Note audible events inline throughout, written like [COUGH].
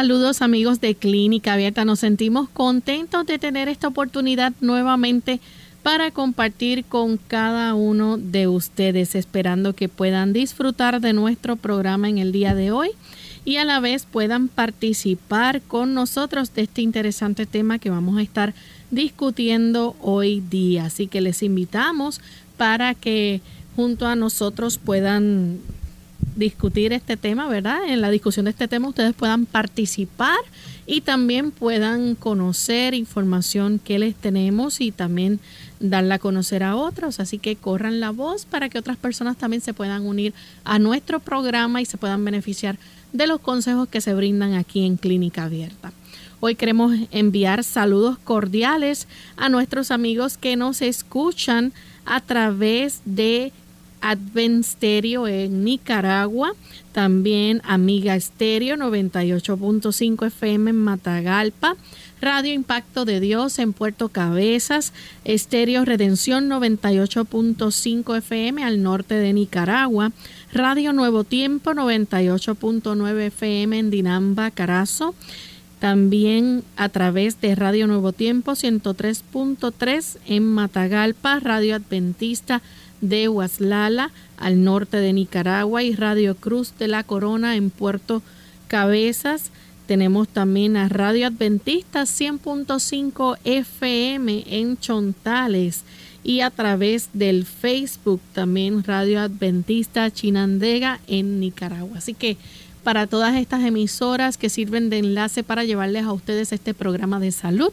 Saludos amigos de Clínica Abierta, nos sentimos contentos de tener esta oportunidad nuevamente para compartir con cada uno de ustedes, esperando que puedan disfrutar de nuestro programa en el día de hoy y a la vez puedan participar con nosotros de este interesante tema que vamos a estar discutiendo hoy día. Así que les invitamos para que junto a nosotros puedan discutir este tema, ¿verdad? En la discusión de este tema ustedes puedan participar y también puedan conocer información que les tenemos y también darla a conocer a otros. Así que corran la voz para que otras personas también se puedan unir a nuestro programa y se puedan beneficiar de los consejos que se brindan aquí en Clínica Abierta. Hoy queremos enviar saludos cordiales a nuestros amigos que nos escuchan a través de Advent Stereo en Nicaragua, también Amiga Stereo 98.5 FM en Matagalpa, Radio Impacto de Dios en Puerto Cabezas, Estéreo Redención 98.5 FM al norte de Nicaragua, Radio Nuevo Tiempo 98.9 FM en Dinamba, Carazo, también a través de Radio Nuevo Tiempo 103.3 en Matagalpa, Radio Adventista de Huaslala, al norte de Nicaragua, y Radio Cruz de la Corona en Puerto Cabezas. Tenemos también a Radio Adventista 100.5 FM en Chontales y a través del Facebook también Radio Adventista Chinandega en Nicaragua. Así que para todas estas emisoras que sirven de enlace para llevarles a ustedes este programa de salud,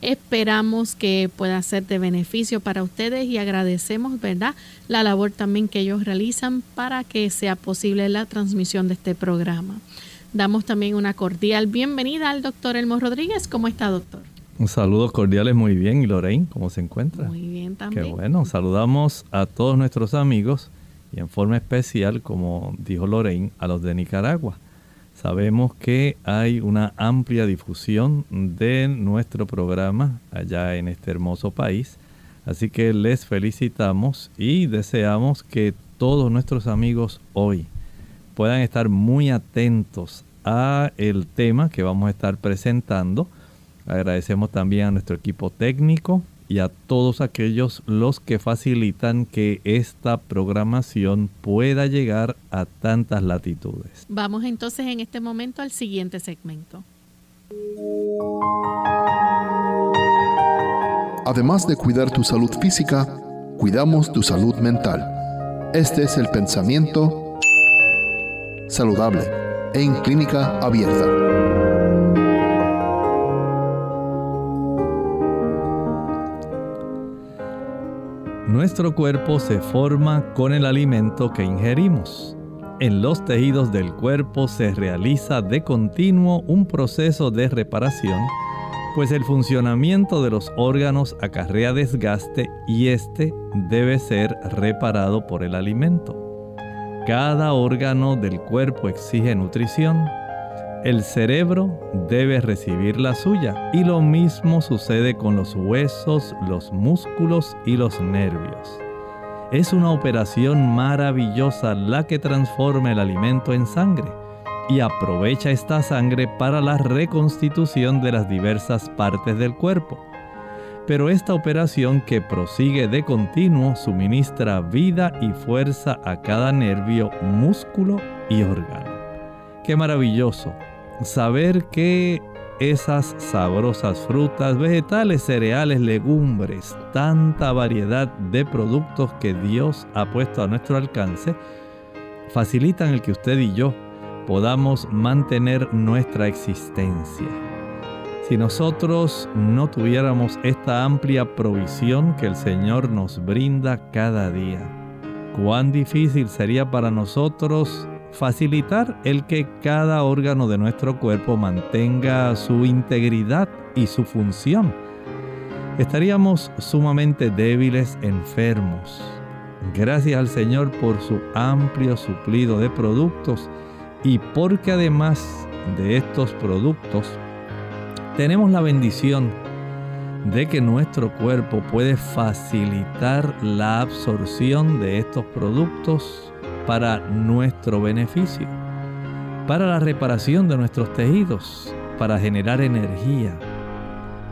Esperamos que pueda ser de beneficio para ustedes y agradecemos, ¿verdad?, la labor también que ellos realizan para que sea posible la transmisión de este programa. Damos también una cordial bienvenida al doctor Elmo Rodríguez. ¿Cómo está, doctor? Un saludo cordiales, muy bien. ¿Y Lorraine, cómo se encuentra? Muy bien también. Qué bueno. Saludamos a todos nuestros amigos y en forma especial, como dijo Lorraine, a los de Nicaragua. Sabemos que hay una amplia difusión de nuestro programa allá en este hermoso país, así que les felicitamos y deseamos que todos nuestros amigos hoy puedan estar muy atentos a el tema que vamos a estar presentando. Agradecemos también a nuestro equipo técnico, y a todos aquellos los que facilitan que esta programación pueda llegar a tantas latitudes. Vamos entonces en este momento al siguiente segmento. Además de cuidar tu salud física, cuidamos tu salud mental. Este es el pensamiento saludable en clínica abierta. Nuestro cuerpo se forma con el alimento que ingerimos. En los tejidos del cuerpo se realiza de continuo un proceso de reparación, pues el funcionamiento de los órganos acarrea desgaste y este debe ser reparado por el alimento. Cada órgano del cuerpo exige nutrición, el cerebro debe recibir la suya y lo mismo sucede con los huesos, los músculos y los nervios. Es una operación maravillosa la que transforma el alimento en sangre y aprovecha esta sangre para la reconstitución de las diversas partes del cuerpo. Pero esta operación que prosigue de continuo suministra vida y fuerza a cada nervio, músculo y órgano. Qué maravilloso saber que esas sabrosas frutas, vegetales, cereales, legumbres, tanta variedad de productos que Dios ha puesto a nuestro alcance, facilitan el que usted y yo podamos mantener nuestra existencia. Si nosotros no tuviéramos esta amplia provisión que el Señor nos brinda cada día, cuán difícil sería para nosotros facilitar el que cada órgano de nuestro cuerpo mantenga su integridad y su función. Estaríamos sumamente débiles, enfermos. Gracias al Señor por su amplio suplido de productos y porque además de estos productos tenemos la bendición de que nuestro cuerpo puede facilitar la absorción de estos productos para nuestro beneficio, para la reparación de nuestros tejidos, para generar energía.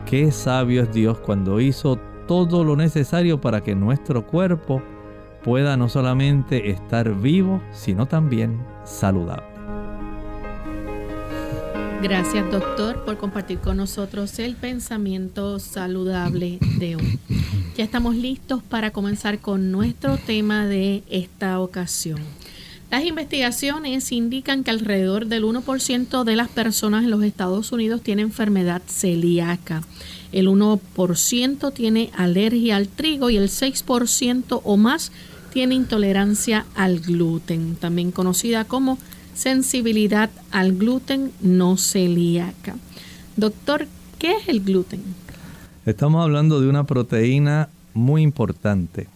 Qué sabio es Dios cuando hizo todo lo necesario para que nuestro cuerpo pueda no solamente estar vivo, sino también saludable. Gracias doctor por compartir con nosotros el pensamiento saludable de hoy. Ya estamos listos para comenzar con nuestro tema de esta ocasión. Las investigaciones indican que alrededor del 1% de las personas en los Estados Unidos tiene enfermedad celíaca. El 1% tiene alergia al trigo y el 6% o más tiene intolerancia al gluten, también conocida como sensibilidad al gluten no celíaca. Doctor, ¿qué es el gluten? Estamos hablando de una proteína muy importante.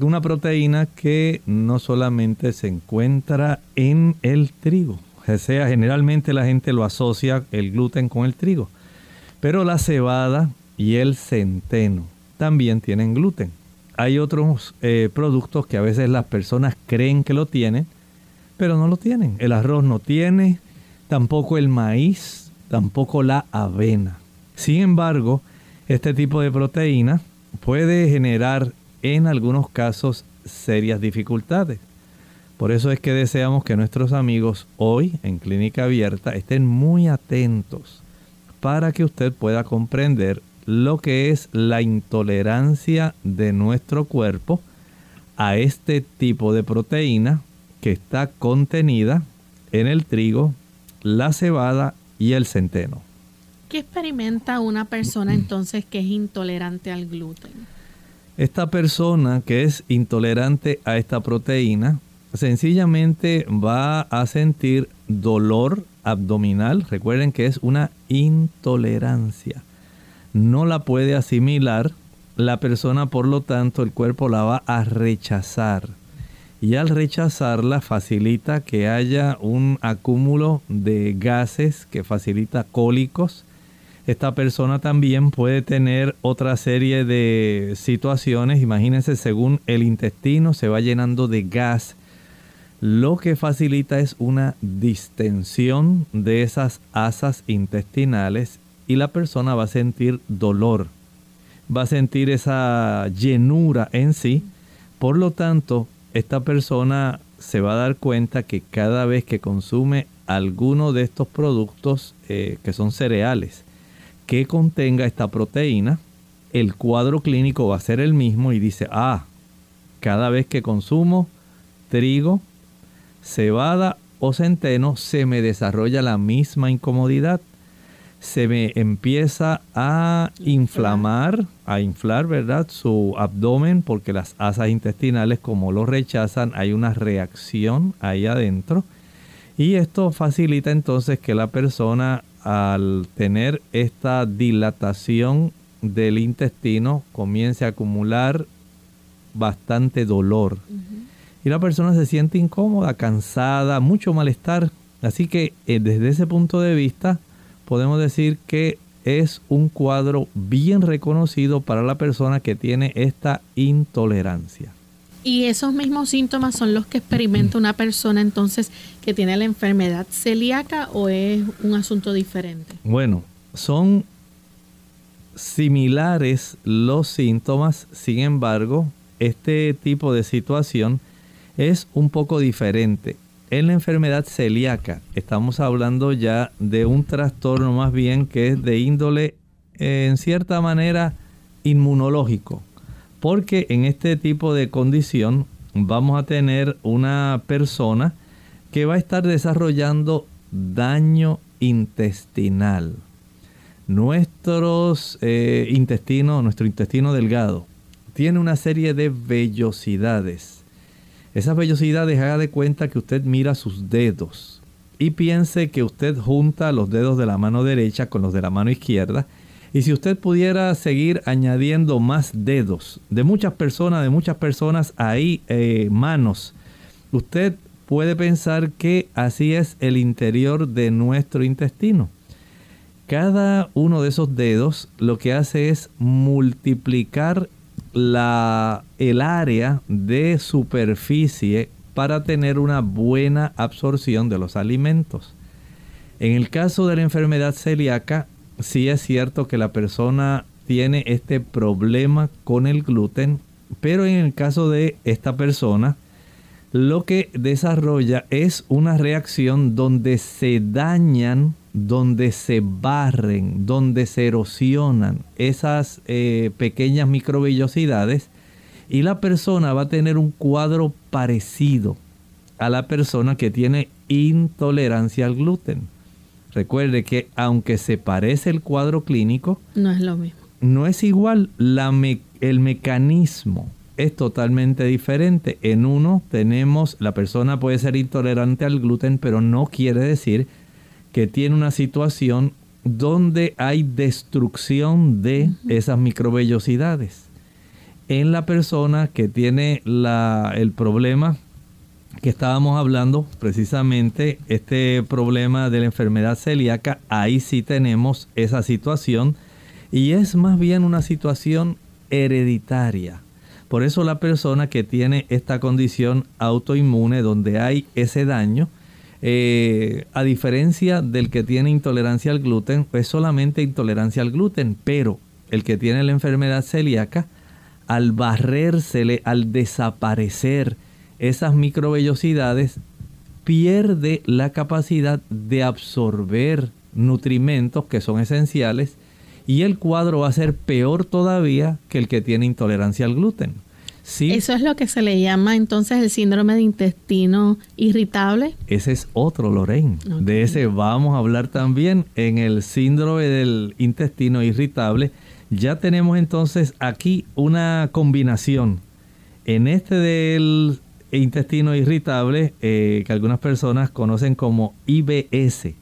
Una proteína que no solamente se encuentra en el trigo. O sea, generalmente la gente lo asocia el gluten con el trigo. Pero la cebada y el centeno también tienen gluten. Hay otros eh, productos que a veces las personas creen que lo tienen, pero no lo tienen. El arroz no tiene, tampoco el maíz, tampoco la avena. Sin embargo, este tipo de proteína puede generar en algunos casos serias dificultades. Por eso es que deseamos que nuestros amigos hoy en Clínica Abierta estén muy atentos para que usted pueda comprender lo que es la intolerancia de nuestro cuerpo a este tipo de proteína que está contenida en el trigo, la cebada y el centeno. ¿Qué experimenta una persona entonces que es intolerante al gluten? Esta persona que es intolerante a esta proteína sencillamente va a sentir dolor abdominal. Recuerden que es una intolerancia. No la puede asimilar. La persona, por lo tanto, el cuerpo la va a rechazar y al rechazarla facilita que haya un acúmulo de gases que facilita cólicos. Esta persona también puede tener otra serie de situaciones, imagínense, según el intestino se va llenando de gas, lo que facilita es una distensión de esas asas intestinales y la persona va a sentir dolor, va a sentir esa llenura en sí, por lo tanto, esta persona se va a dar cuenta que cada vez que consume alguno de estos productos eh, que son cereales que contenga esta proteína, el cuadro clínico va a ser el mismo y dice, ah, cada vez que consumo trigo, cebada o centeno, se me desarrolla la misma incomodidad se me empieza a inflamar, a inflar, ¿verdad? Su abdomen porque las asas intestinales como lo rechazan hay una reacción ahí adentro y esto facilita entonces que la persona al tener esta dilatación del intestino comience a acumular bastante dolor. Y la persona se siente incómoda, cansada, mucho malestar. Así que eh, desde ese punto de vista, podemos decir que es un cuadro bien reconocido para la persona que tiene esta intolerancia. Y esos mismos síntomas son los que experimenta una persona entonces que tiene la enfermedad celíaca o es un asunto diferente? Bueno, son similares los síntomas, sin embargo, este tipo de situación es un poco diferente. En la enfermedad celíaca estamos hablando ya de un trastorno más bien que es de índole en cierta manera inmunológico, porque en este tipo de condición vamos a tener una persona que va a estar desarrollando daño intestinal. Nuestros eh, intestinos, nuestro intestino delgado, tiene una serie de vellosidades Esas vellosidades haga de cuenta que usted mira sus dedos y piense que usted junta los dedos de la mano derecha con los de la mano izquierda. Y si usted pudiera seguir añadiendo más dedos de muchas personas, de muchas personas ahí, eh, manos, usted puede pensar que así es el interior de nuestro intestino. Cada uno de esos dedos lo que hace es multiplicar la, el área de superficie para tener una buena absorción de los alimentos. En el caso de la enfermedad celíaca, sí es cierto que la persona tiene este problema con el gluten, pero en el caso de esta persona, lo que desarrolla es una reacción donde se dañan donde se barren, donde se erosionan esas eh, pequeñas microvellosidades y la persona va a tener un cuadro parecido a la persona que tiene intolerancia al gluten. Recuerde que aunque se parece el cuadro clínico, no es lo mismo. No es igual, la el mecanismo es totalmente diferente. En uno tenemos, la persona puede ser intolerante al gluten, pero no quiere decir que tiene una situación donde hay destrucción de esas microvellosidades. En la persona que tiene el problema que estábamos hablando, precisamente este problema de la enfermedad celíaca, ahí sí tenemos esa situación y es más bien una situación hereditaria. Por eso la persona que tiene esta condición autoinmune donde hay ese daño, eh, a diferencia del que tiene intolerancia al gluten, es solamente intolerancia al gluten, pero el que tiene la enfermedad celíaca, al barrérsele, al desaparecer esas microvellosidades, pierde la capacidad de absorber nutrimentos que son esenciales y el cuadro va a ser peor todavía que el que tiene intolerancia al gluten. Eso es lo que se le llama entonces el síndrome de intestino irritable. Ese es otro, Lorraine. De ese vamos a hablar también en el síndrome del intestino irritable. Ya tenemos entonces aquí una combinación. En este del intestino irritable, eh, que algunas personas conocen como IBS.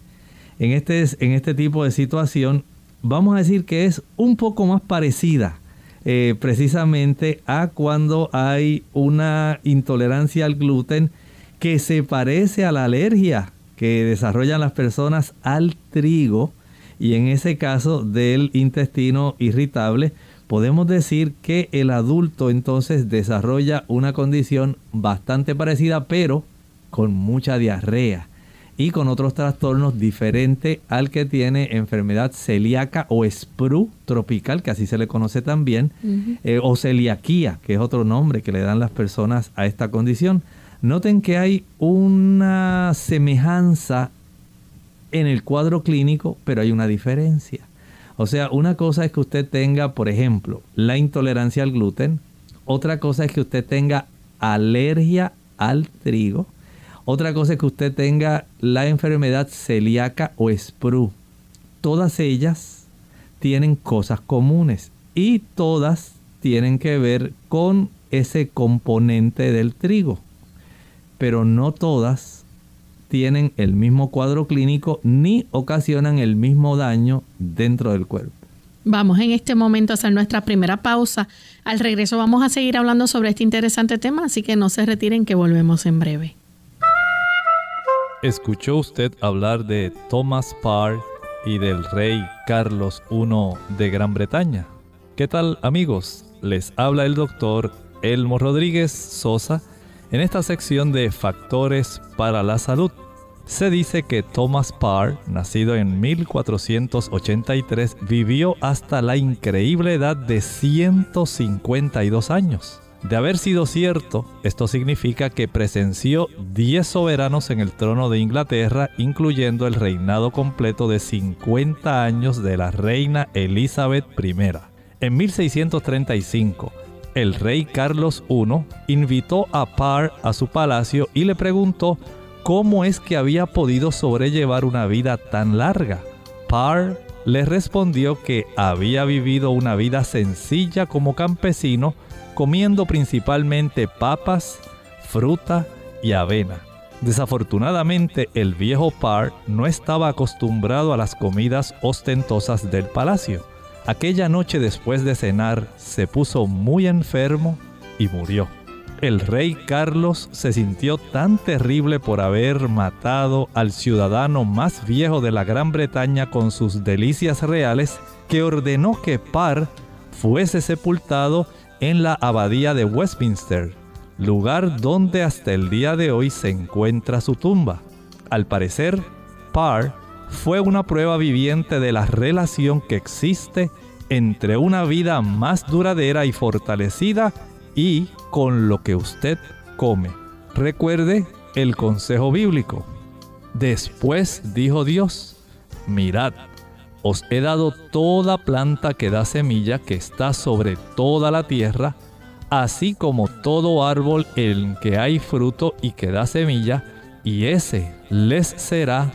En este, en este tipo de situación, vamos a decir que es un poco más parecida eh, precisamente a cuando hay una intolerancia al gluten que se parece a la alergia que desarrollan las personas al trigo. Y en ese caso del intestino irritable podemos decir que el adulto entonces desarrolla una condición bastante parecida pero con mucha diarrea y con otros trastornos diferentes al que tiene enfermedad celíaca o SPRU tropical, que así se le conoce también, eh, o celiaquía, que es otro nombre que le dan las personas a esta condición. Noten que hay una semejanza en el cuadro clínico, pero hay una diferencia. O sea, una cosa es que usted tenga, por ejemplo, la intolerancia al gluten, otra cosa es que usted tenga alergia al trigo, otra cosa es que usted tenga la enfermedad celíaca o SPRU. Todas ellas tienen cosas comunes y todas tienen que ver con ese componente del trigo. Pero no todas tienen el mismo cuadro clínico ni ocasionan el mismo daño dentro del cuerpo. Vamos en este momento a hacer nuestra primera pausa. Al regreso vamos a seguir hablando sobre este interesante tema, así que no se retiren que volvemos en breve. ¿Escuchó usted hablar de Thomas Parr y del rey Carlos I de Gran Bretaña? ¿Qué tal amigos? Les habla el doctor Elmo Rodríguez Sosa en esta sección de Factores para la Salud. Se dice que Thomas Parr, nacido en 1483, vivió hasta la increíble edad de 152 años. De haber sido cierto, esto significa que presenció 10 soberanos en el trono de Inglaterra, incluyendo el reinado completo de 50 años de la reina Elizabeth I. En 1635, el rey Carlos I invitó a Parr a su palacio y le preguntó cómo es que había podido sobrellevar una vida tan larga. Parr le respondió que había vivido una vida sencilla como campesino, comiendo principalmente papas, fruta y avena. Desafortunadamente, el viejo Parr no estaba acostumbrado a las comidas ostentosas del palacio. Aquella noche después de cenar se puso muy enfermo y murió. El rey Carlos se sintió tan terrible por haber matado al ciudadano más viejo de la Gran Bretaña con sus delicias reales que ordenó que Parr fuese sepultado en la abadía de Westminster, lugar donde hasta el día de hoy se encuentra su tumba. Al parecer, Parr fue una prueba viviente de la relación que existe entre una vida más duradera y fortalecida y con lo que usted come. Recuerde el consejo bíblico. Después dijo Dios, mirad, os he dado toda planta que da semilla que está sobre toda la tierra, así como todo árbol en que hay fruto y que da semilla, y ese les será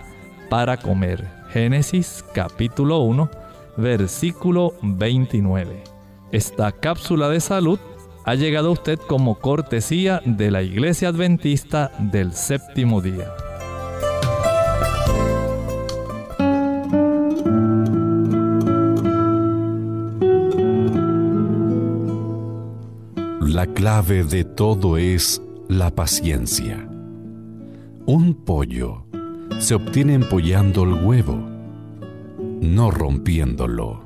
para comer. Génesis capítulo 1, versículo 29. Esta cápsula de salud ha llegado a usted como cortesía de la Iglesia Adventista del Séptimo Día. La clave de todo es la paciencia. Un pollo se obtiene empollando el huevo, no rompiéndolo.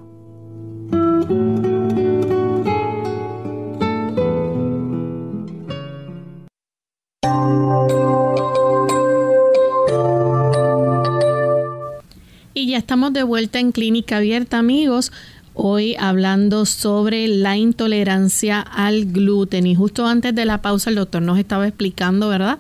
Y ya estamos de vuelta en Clínica Abierta, amigos. Hoy hablando sobre la intolerancia al gluten. Y justo antes de la pausa el doctor nos estaba explicando, ¿verdad?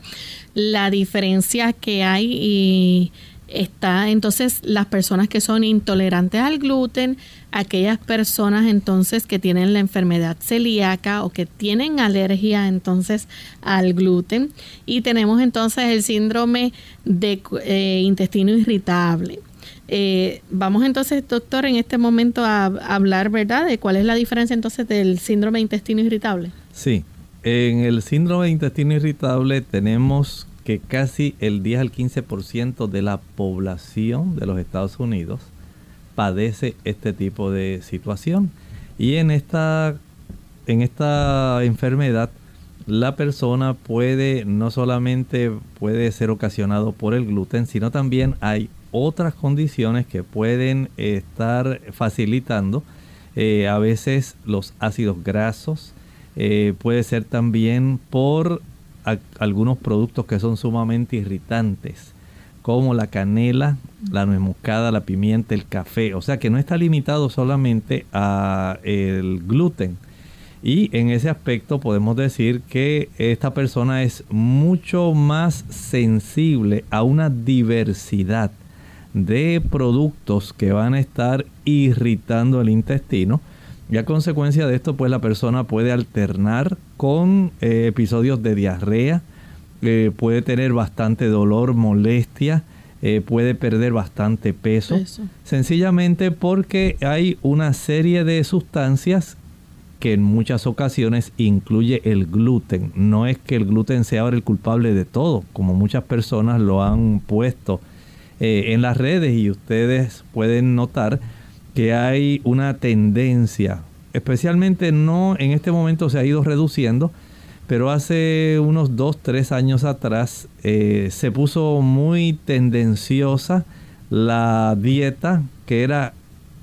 La diferencia que hay y está entonces las personas que son intolerantes al gluten, aquellas personas entonces que tienen la enfermedad celíaca o que tienen alergia entonces al gluten y tenemos entonces el síndrome de eh, intestino irritable. Eh, vamos entonces, doctor, en este momento a, hablar, ¿verdad?, de cuál es la diferencia entonces del síndrome de intestino irritable. Sí, en el síndrome de intestino irritable tenemos que casi el 10 al 15% de la población de los Estados Unidos padece este tipo de situación. Y en esta, en esta enfermedad, la persona puede, no solamente puede ser ocasionado por el gluten, sino también hay otras condiciones que pueden estar facilitando eh, a veces los ácidos grasos, eh, puede ser también por algunos productos que son sumamente irritantes, como la canela, la nuez moscada, la pimienta, el café. O sea que no está limitado solamente a el gluten. Y en ese aspecto podemos decir que esta persona es mucho más sensible a una diversidad de productos que van a estar irritando el intestino. Y a consecuencia de esto, pues la persona puede alternar con eh, episodios de diarrea, eh, puede tener bastante dolor, molestia, eh, puede perder bastante peso, sencillamente porque hay una serie de sustancias que en muchas ocasiones incluye el gluten. No es que el gluten sea ahora el culpable de todo, como muchas personas lo han puesto eh, en las redes y ustedes pueden notar que hay una tendencia, especialmente no en este momento se ha ido reduciendo, pero hace unos 2, 3 años atrás eh, se puso muy tendenciosa la dieta que era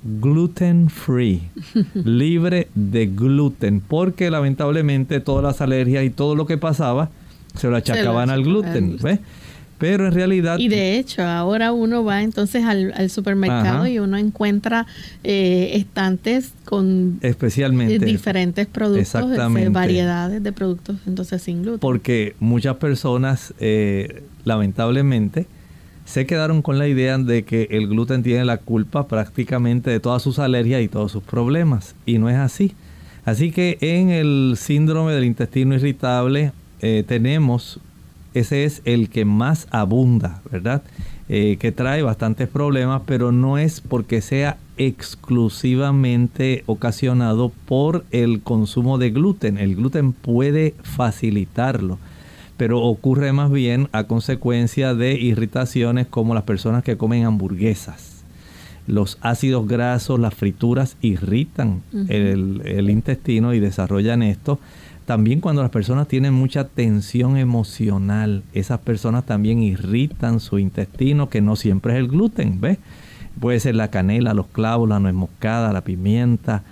gluten free, [LAUGHS] libre de gluten, porque lamentablemente todas las alergias y todo lo que pasaba se lo achacaban al gluten. ¿ves? Pero en realidad... Y de hecho, ahora uno va entonces al, supermercado y uno encuentra eh, estantes con especialmente diferentes productos, de variedades de productos entonces sin gluten. Porque muchas personas, eh, lamentablemente, se quedaron con la idea de que el gluten tiene la culpa prácticamente de todas sus alergias y todos sus problemas. Y no es así. Así que en el síndrome del intestino irritable eh, tenemos ese es el que más abunda, ¿verdad? Eh, que trae bastantes problemas, pero no es porque sea exclusivamente ocasionado por el consumo de gluten. El gluten puede facilitarlo, pero ocurre más bien a consecuencia de irritaciones como las personas que comen hamburguesas. Los ácidos grasos, las frituras irritan el, el intestino y desarrollan esto. También cuando las personas tienen mucha tensión emocional, esas personas también irritan su intestino, que no siempre es el gluten, ¿ves? Puede ser la canela, los clavos, la nuez moscada, la pimienta,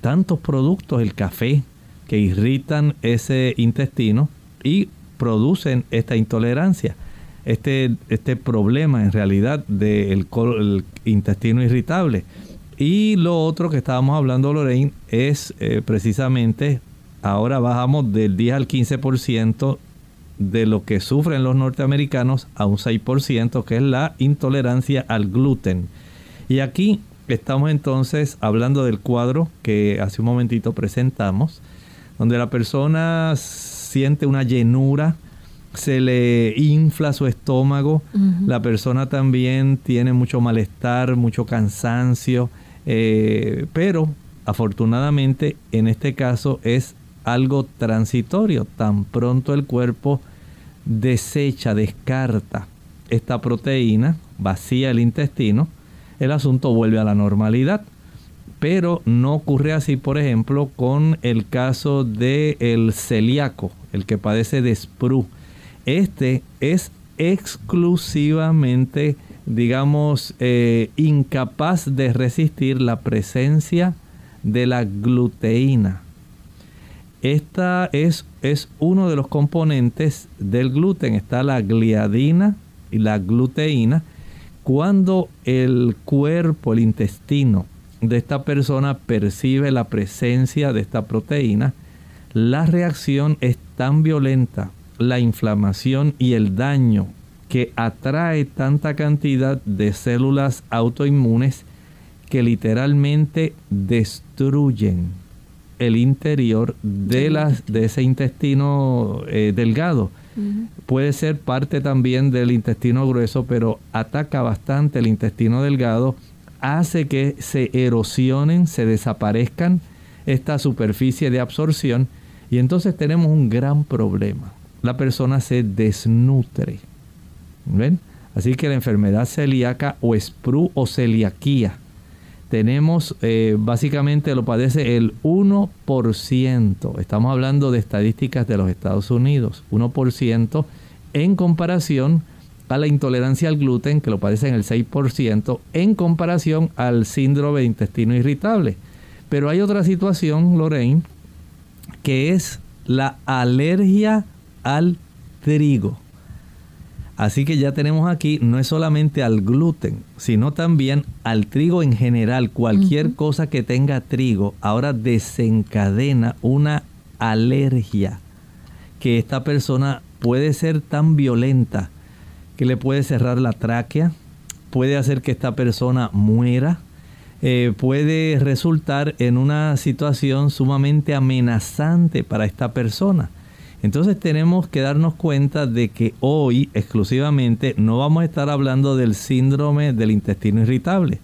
tantos productos, el café, que irritan ese intestino y producen esta intolerancia. Este, este problema en realidad del intestino irritable. Y lo otro que estábamos hablando, Lorraine, es eh, precisamente ahora bajamos del 10 al 15% de lo que sufren los norteamericanos a un 6%, que es la intolerancia al gluten. Y aquí estamos entonces hablando del cuadro que hace un momentito presentamos, donde la persona siente una llenura, se le infla su estómago, la persona también tiene mucho malestar, mucho cansancio, eh, pero afortunadamente en este caso es algo transitorio. Tan pronto el cuerpo desecha, descarta esta proteína, vacía el intestino, el asunto vuelve a la normalidad. Pero no ocurre así, por ejemplo, con el caso del el celíaco, el que padece de SPRU. Este es exclusivamente, digamos, eh, incapaz de resistir la presencia de la gluteína. Esta es, es uno de los componentes del gluten. Está la gliadina y la gluteína. Cuando el cuerpo, el intestino de esta persona percibe la presencia de esta proteína, la reacción es tan violenta, la inflamación y el daño que atrae tanta cantidad de células autoinmunes que literalmente destruyen el interior de, las, de ese intestino eh, delgado. Puede ser parte también del intestino grueso, pero ataca bastante el intestino delgado, hace que se erosionen, se desaparezcan esta superficie de absorción y entonces tenemos un gran problema. La persona se desnutre. ¿Ven? Así que la enfermedad celíaca o SPRU o celiaquía tenemos eh, básicamente lo padece el 1%. Estamos hablando de estadísticas de los Estados Unidos. 1% en comparación a la intolerancia al gluten, que lo padece en el 6%, en comparación al síndrome de intestino irritable. Pero hay otra situación, Lorraine, que es la alergia al trigo. Así que ya tenemos aquí no es solamente al gluten, sino también al trigo en general. Cualquier cosa que tenga trigo ahora desencadena una alergia que esta persona puede ser tan violenta que le puede cerrar la tráquea, puede hacer que esta persona muera, eh, puede resultar en una situación sumamente amenazante para esta persona. Entonces tenemos que darnos cuenta de que hoy exclusivamente no vamos a estar hablando del síndrome del intestino irritable.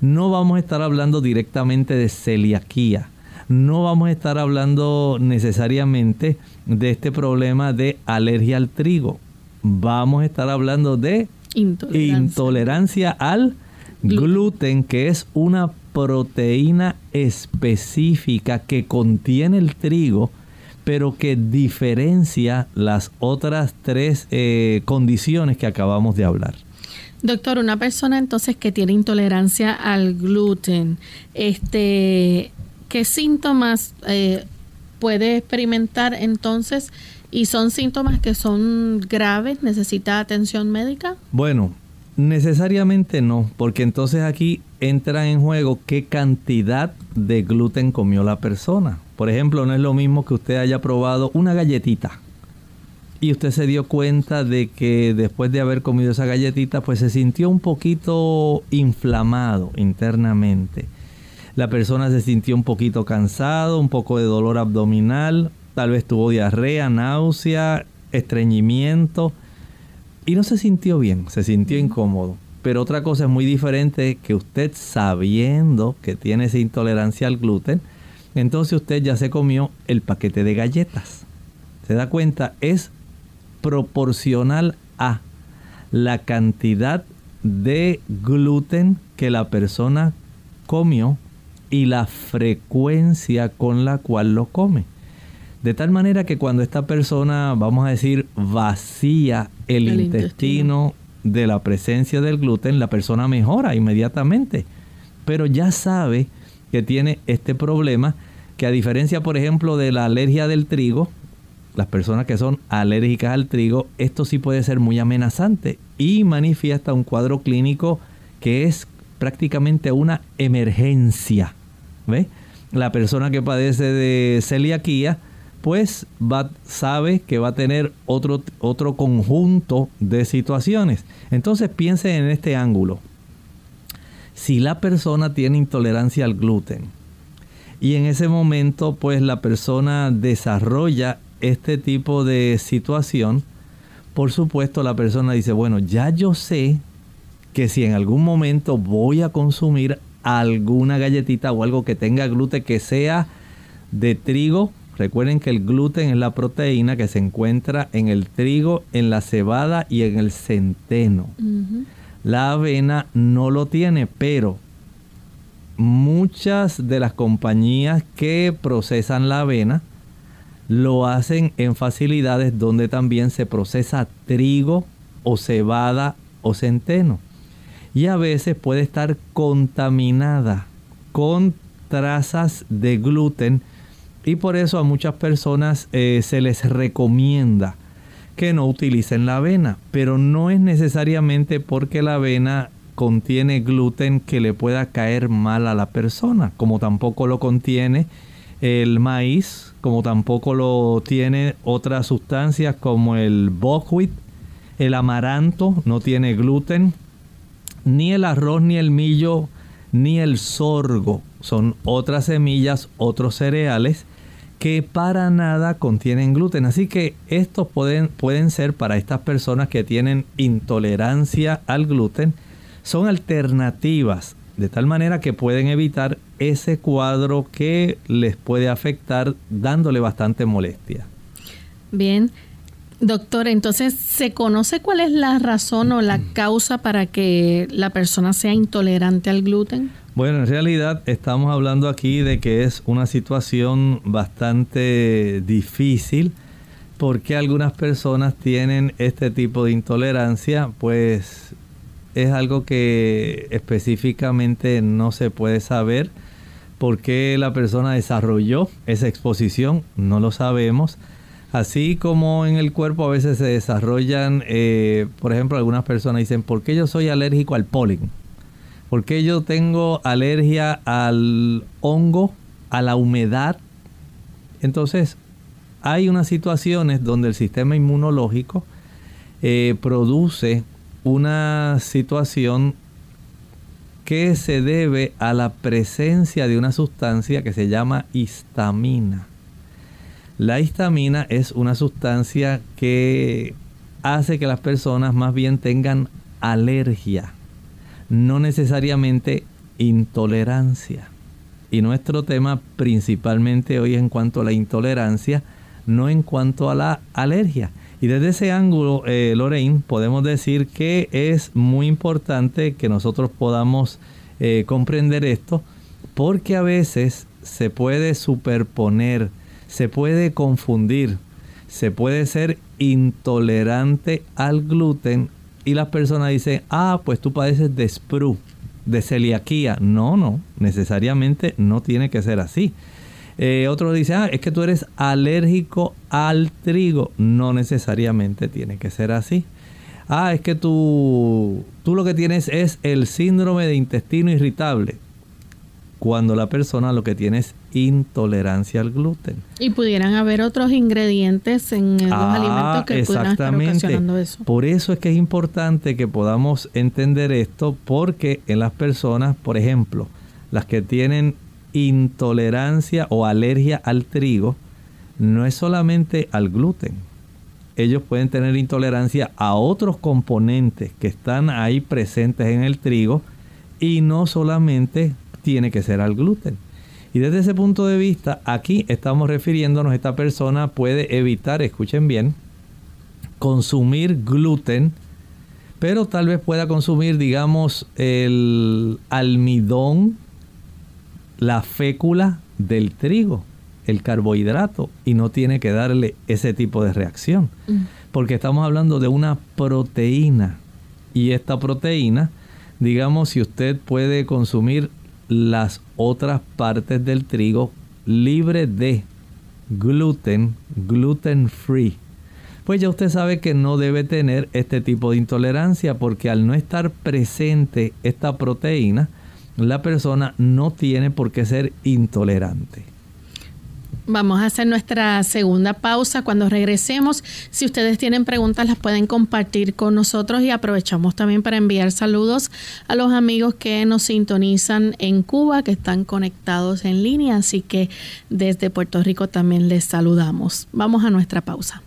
No vamos a estar hablando directamente de celiaquía. No vamos a estar hablando necesariamente de este problema de alergia al trigo. Vamos a estar hablando de intolerancia, al gluten, que es una proteína específica que contiene el trigo pero que diferencia las otras tres eh, condiciones que acabamos de hablar. Doctor, una persona entonces que tiene intolerancia al gluten, este, ¿qué síntomas eh, puede experimentar entonces? ¿Y son síntomas que son graves? ¿Necesita atención médica? Bueno, necesariamente no, porque entonces aquí entra en juego qué cantidad de gluten comió la persona. Por ejemplo, no es lo mismo que usted haya probado una galletita y usted se dio cuenta de que después de haber comido esa galletita, pues se sintió un poquito inflamado internamente. La persona se sintió un poquito cansado, un poco de dolor abdominal, tal vez tuvo diarrea, náusea, estreñimiento y no se sintió bien, se sintió incómodo. Pero otra cosa es muy diferente que usted sabiendo que tiene esa intolerancia al gluten, entonces usted ya se comió el paquete de galletas. ¿Se da cuenta? Es proporcional a la cantidad de gluten que la persona comió y la frecuencia con la cual lo come. De tal manera que cuando esta persona, vamos a decir, vacía el, intestino, de la presencia del gluten, la persona mejora inmediatamente. Pero ya sabe que tiene este problema, que a diferencia, por ejemplo, de la alergia del trigo, las personas que son alérgicas al trigo, esto sí puede ser muy amenazante y manifiesta un cuadro clínico que es prácticamente una emergencia. ¿Ve? La persona que padece de celiaquía, pues va, sabe que va a tener otro, otro conjunto de situaciones. Entonces piense en este ángulo. Si la persona tiene intolerancia al gluten y en ese momento pues la persona desarrolla este tipo de situación, por supuesto la persona dice, bueno, ya yo sé que si en algún momento voy a consumir alguna galletita o algo que tenga gluten que sea de trigo, recuerden que el gluten es la proteína que se encuentra en el trigo, en la cebada y en el centeno. La avena no lo tiene, pero muchas de las compañías que procesan la avena lo hacen en facilidades donde también se procesa trigo o cebada o centeno. Y a veces puede estar contaminada con trazas de gluten y por eso a muchas personas eh, se les recomienda que no utilicen la avena, pero no es necesariamente porque la avena contiene gluten que le pueda caer mal a la persona, como tampoco lo contiene el maíz, como tampoco lo tiene otras sustancias como el buckwheat, el amaranto no tiene gluten, ni el arroz, ni el millo, ni el sorgo. Son otras semillas, otros cereales que para nada contienen gluten. Así que estos pueden, pueden ser para estas personas que tienen intolerancia al gluten, son alternativas de tal manera que pueden evitar ese cuadro que les puede afectar dándole bastante molestia. Bien, Doctor, entonces, ¿se conoce cuál es la razón o la mm. causa para que la persona sea intolerante al gluten? Bueno, en realidad estamos hablando aquí de que es una situación bastante difícil porque algunas personas tienen este tipo de intolerancia, pues es algo que específicamente no se puede saber. ¿Por qué la persona desarrolló esa exposición? No lo sabemos. Así como en el cuerpo a veces se desarrollan, eh, por ejemplo, algunas personas dicen, ¿por qué yo soy alérgico al polen? ¿Por qué yo tengo alergia al hongo, a la humedad? Entonces, hay unas situaciones donde el sistema inmunológico eh, produce una situación que se debe a la presencia de una sustancia que se llama histamina. La histamina es una sustancia que hace que las personas más bien tengan alergia, no necesariamente intolerancia. Y nuestro tema principalmente hoy en cuanto a la intolerancia, no en cuanto a la alergia. Y desde ese ángulo, eh, Lorraine, podemos decir que es muy importante que nosotros podamos eh, comprender esto, porque a veces se puede superponer se puede confundir, se puede ser intolerante al gluten y las personas dicen, ah, pues tú padeces de SPRU, de celiaquía. No, no, necesariamente no tiene que ser así. Eh, otro dice, ah, es que tú eres alérgico al trigo. No necesariamente tiene que ser así. Ah, es que tú, tú lo que tienes es el síndrome de intestino irritable cuando la persona lo que tiene es intolerancia al gluten. Y pudieran haber otros ingredientes en los ah, alimentos que pudieran estar ocasionando eso. Por eso es que es importante que podamos entender esto, porque en las personas, por ejemplo, las que tienen intolerancia o alergia al trigo, no es solamente al gluten. Ellos pueden tener intolerancia a otros componentes que están ahí presentes en el trigo y no solamente tiene que ser al gluten. Y desde ese punto de vista, aquí estamos refiriéndonos, esta persona puede evitar, escuchen bien, consumir gluten, pero tal vez pueda consumir, digamos, el almidón, la fécula del trigo, el carbohidrato, y no tiene que darle ese tipo de reacción, mm. porque estamos hablando de una proteína, y esta proteína, digamos, si usted puede consumir las otras partes del trigo libre de gluten, gluten free, pues ya usted sabe que no debe tener este tipo de intolerancia porque al no estar presente esta proteína, la persona no tiene por qué ser intolerante. Vamos a hacer nuestra segunda pausa. Cuando regresemos, si ustedes tienen preguntas, las pueden compartir con nosotros y aprovechamos también para enviar saludos a los amigos que nos sintonizan en Cuba, que están conectados en línea. Así que desde Puerto Rico también les saludamos. Vamos a nuestra pausa.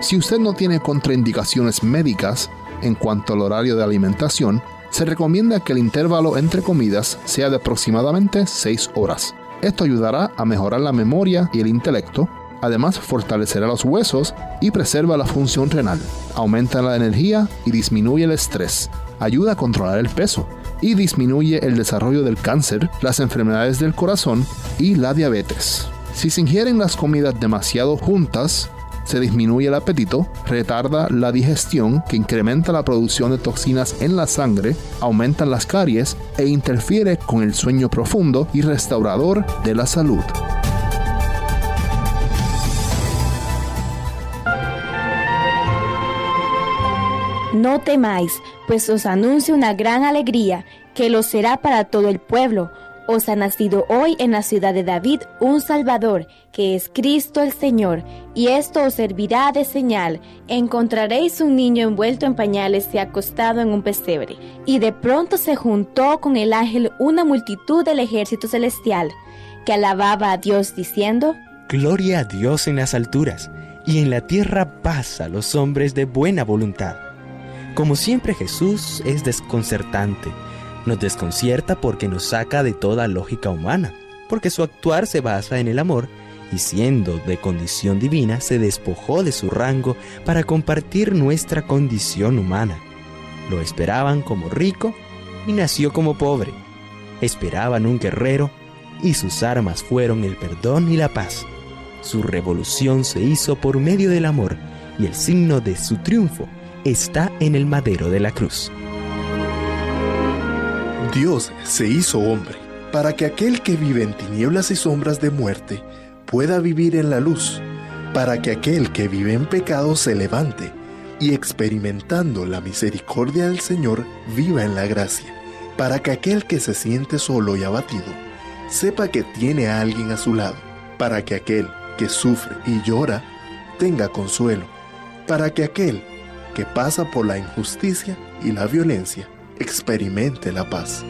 Si usted no tiene contraindicaciones médicas en cuanto al horario de alimentación, se recomienda que el intervalo entre comidas sea de aproximadamente 6 horas. Esto ayudará a mejorar la memoria y el intelecto, además fortalecerá los huesos y preserva la función renal, aumenta la energía y disminuye el estrés, ayuda a controlar el peso y disminuye el desarrollo del cáncer, las enfermedades del corazón y la diabetes. Si se ingieren las comidas demasiado juntas, se disminuye el apetito, retarda la digestión que incrementa la producción de toxinas en la sangre, aumenta las caries e interfiere con el sueño profundo y restaurador de la salud. No temáis, pues os anuncio una gran alegría, que lo será para todo el pueblo os ha nacido hoy en la ciudad de David un Salvador, que es Cristo el Señor, y esto os servirá de señal. Encontraréis un niño envuelto en pañales y acostado en un pesebre. Y de pronto se juntó con el ángel una multitud del ejército celestial, que alababa a Dios diciendo, Gloria a Dios en las alturas, y en la tierra paz a los hombres de buena voluntad. Como siempre Jesús es desconcertante nos desconcierta porque nos saca de toda lógica humana, porque su actuar se basa en el amor y siendo de condición divina se despojó de su rango para compartir nuestra condición humana. Lo esperaban como rico y nació como pobre. Esperaban un guerrero y sus armas fueron el perdón y la paz. Su revolución se hizo por medio del amor y el signo de su triunfo está en el madero de la cruz. Dios se hizo hombre para que aquel que vive en tinieblas y sombras de muerte pueda vivir en la luz, para que aquel que vive en pecado se levante y experimentando la misericordia del Señor viva en la gracia, para que aquel que se siente solo y abatido sepa que tiene a alguien a su lado, para que aquel que sufre y llora tenga consuelo, para que aquel que pasa por la injusticia y la violencia experimente la paz.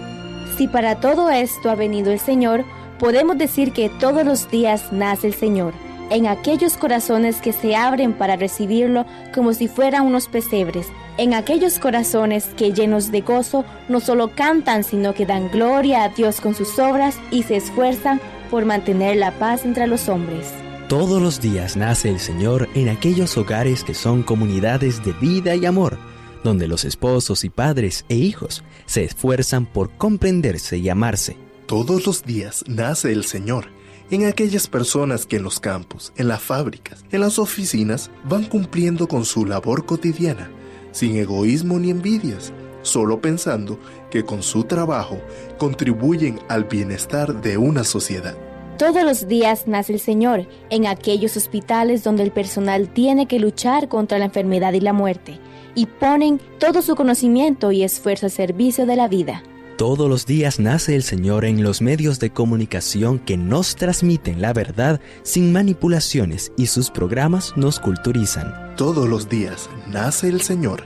Si para todo esto ha venido el Señor, podemos decir que todos los días nace el Señor, en aquellos corazones que se abren para recibirlo como si fueran unos pesebres, en aquellos corazones que llenos de gozo no solo cantan, sino que dan gloria a Dios con sus obras y se esfuerzan por mantener la paz entre los hombres. Todos los días nace el Señor en aquellos hogares que son comunidades de vida y amor donde los esposos y padres e hijos se esfuerzan por comprenderse y amarse. Todos los días nace el Señor en aquellas personas que en los campos, en las fábricas, en las oficinas van cumpliendo con su labor cotidiana, sin egoísmo ni envidias, solo pensando que con su trabajo contribuyen al bienestar de una sociedad. Todos los días nace el Señor en aquellos hospitales donde el personal tiene que luchar contra la enfermedad y la muerte y ponen todo su conocimiento y esfuerzo al servicio de la vida. Todos los días nace el Señor en los medios de comunicación que nos transmiten la verdad sin manipulaciones y sus programas nos culturizan. Todos los días nace el Señor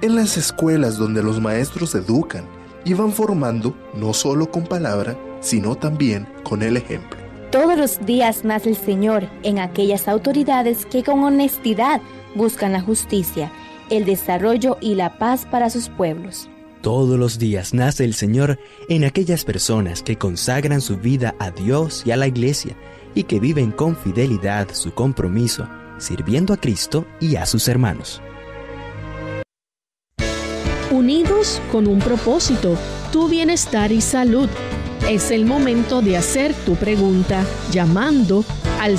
en las escuelas donde los maestros educan y van formando no solo con palabra, sino también con el ejemplo. Todos los días nace el Señor en aquellas autoridades que con honestidad buscan la justicia el desarrollo y la paz para sus pueblos. Todos los días nace el Señor en aquellas personas que consagran su vida a Dios y a la iglesia y que viven con fidelidad su compromiso, sirviendo a Cristo y a sus hermanos. Unidos con un propósito, tu bienestar y salud. Es el momento de hacer tu pregunta llamando al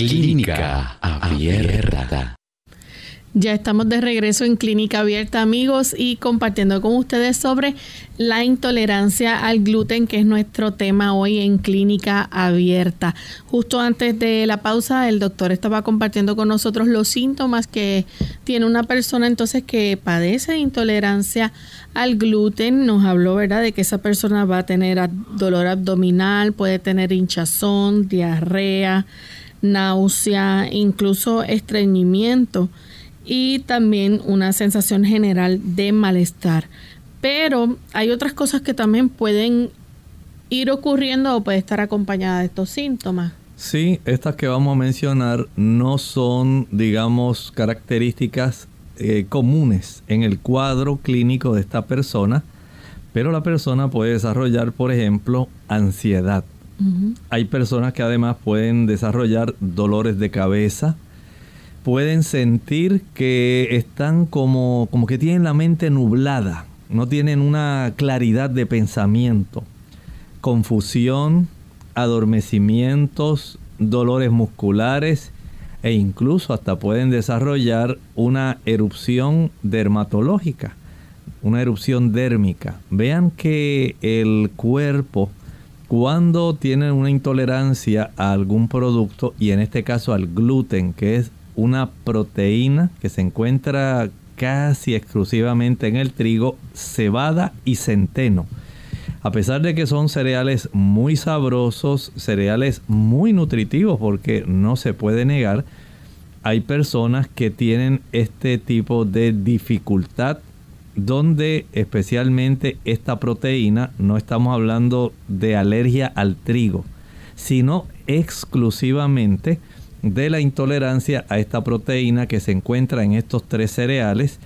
Clínica Abierta. Ya estamos de regreso en Clínica Abierta, amigos, y compartiendo con ustedes sobre la intolerancia al gluten, que es nuestro tema hoy en Clínica Abierta. Justo antes de la pausa, el doctor estaba compartiendo con nosotros los síntomas que tiene una persona entonces que padece intolerancia al gluten. Nos habló, ¿verdad?, de que esa persona va a tener dolor abdominal, puede tener hinchazón, diarrea, náusea, incluso estreñimiento y también una sensación general de malestar. Pero hay otras cosas que también pueden ir ocurriendo o puede estar acompañada de estos síntomas. Sí, estas que vamos a mencionar no son, digamos, características eh, comunes en el cuadro clínico de esta persona, pero la persona puede desarrollar, por ejemplo, ansiedad. Hay personas que además pueden desarrollar dolores de cabeza, pueden sentir que están como, como que tienen la mente nublada, no tienen una claridad de pensamiento, confusión, adormecimientos, dolores musculares e incluso hasta pueden desarrollar una erupción dermatológica, una erupción dérmica. Vean que el cuerpo cuando tiene una intolerancia a algún producto y en este caso al gluten, que es una proteína que se encuentra casi exclusivamente en el trigo, cebada y centeno. A pesar de que son cereales muy sabrosos, cereales muy nutritivos, porque no se puede negar, hay personas que tienen este tipo de dificultad donde especialmente esta proteína, no estamos hablando de alergia al trigo, sino exclusivamente de la intolerancia a esta proteína que se encuentra en estos tres cereales